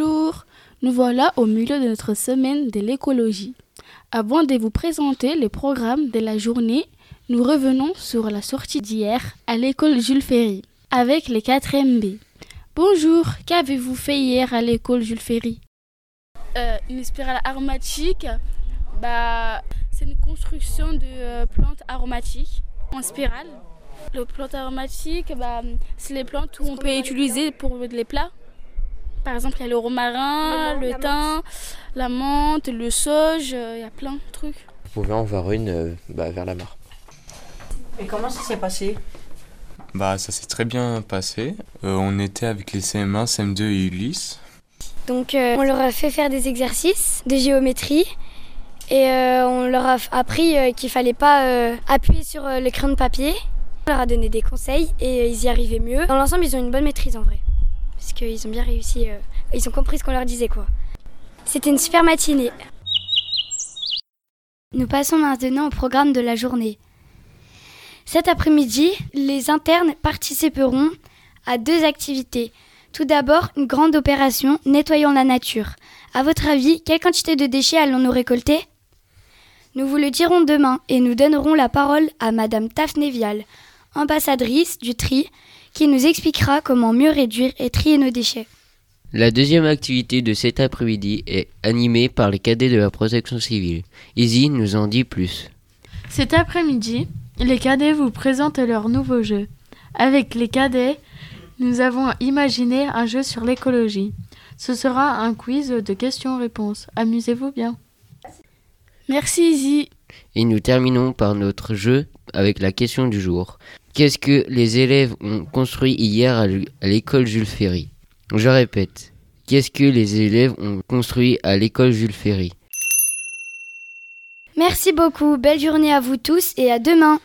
Nous voilà au milieu de notre semaine de l'écologie. Avant de vous présenter les programmes de la journée, nous revenons sur la sortie d'hier à l'école Jules Ferry avec les 4 B. Bonjour, qu'avez-vous fait hier à l'école Jules Ferry? Euh, Une spirale aromatique, bah, c'est une construction de euh, plantes aromatiques en spirale. Les plantes aromatiques, bah, c'est les plantes où on peut utiliser pour les plats. Par exemple, il y a le romarin, le, thym, la menthe, le sauge, euh, il y a plein de trucs. Vous pouvez en voir une euh, bah, vers la mare. Et comment ça s'est passé? Bah ça s'est très bien passé. Euh, on était avec les CM1, CM2 et Ulysse. Donc on leur a fait faire des exercices de géométrie et on leur a appris qu'il fallait pas appuyer sur l'écran de papier. On leur a donné des conseils et ils y arrivaient mieux. Dans l'ensemble, ils ont une bonne maîtrise en vrai parce qu'ils ont bien réussi. Euh, ils ont compris ce qu'on leur disait, quoi. C'était une super matinée. Nous passons maintenant au programme de la journée. Cet après-midi, les internes participeront à deux activités. Tout d'abord, une grande opération nettoyant la nature. À votre avis, quelle quantité de déchets allons-nous récolter? Nous vous le dirons demain et nous donnerons la parole à Madame Tafnevial, ambassadrice du tri, qui nous expliquera comment mieux réduire et trier nos déchets. La deuxième activité de cet après-midi est animée par les cadets de la protection civile. Izzy nous en dit plus. Cet après-midi, les cadets vous présentent leur nouveau jeu. Avec les cadets, nous avons imaginé un jeu sur l'écologie. Ce sera un quiz de questions-réponses. Amusez-vous bien. Merci Izzy. Et nous terminons par notre jeu avec la question du jour. Qu'est-ce que les élèves ont construit hier à l'école Jules Ferry? Je répète, qu'est-ce que les élèves ont construit à l'école Jules Ferry? Merci beaucoup, belle journée à vous tous et à demain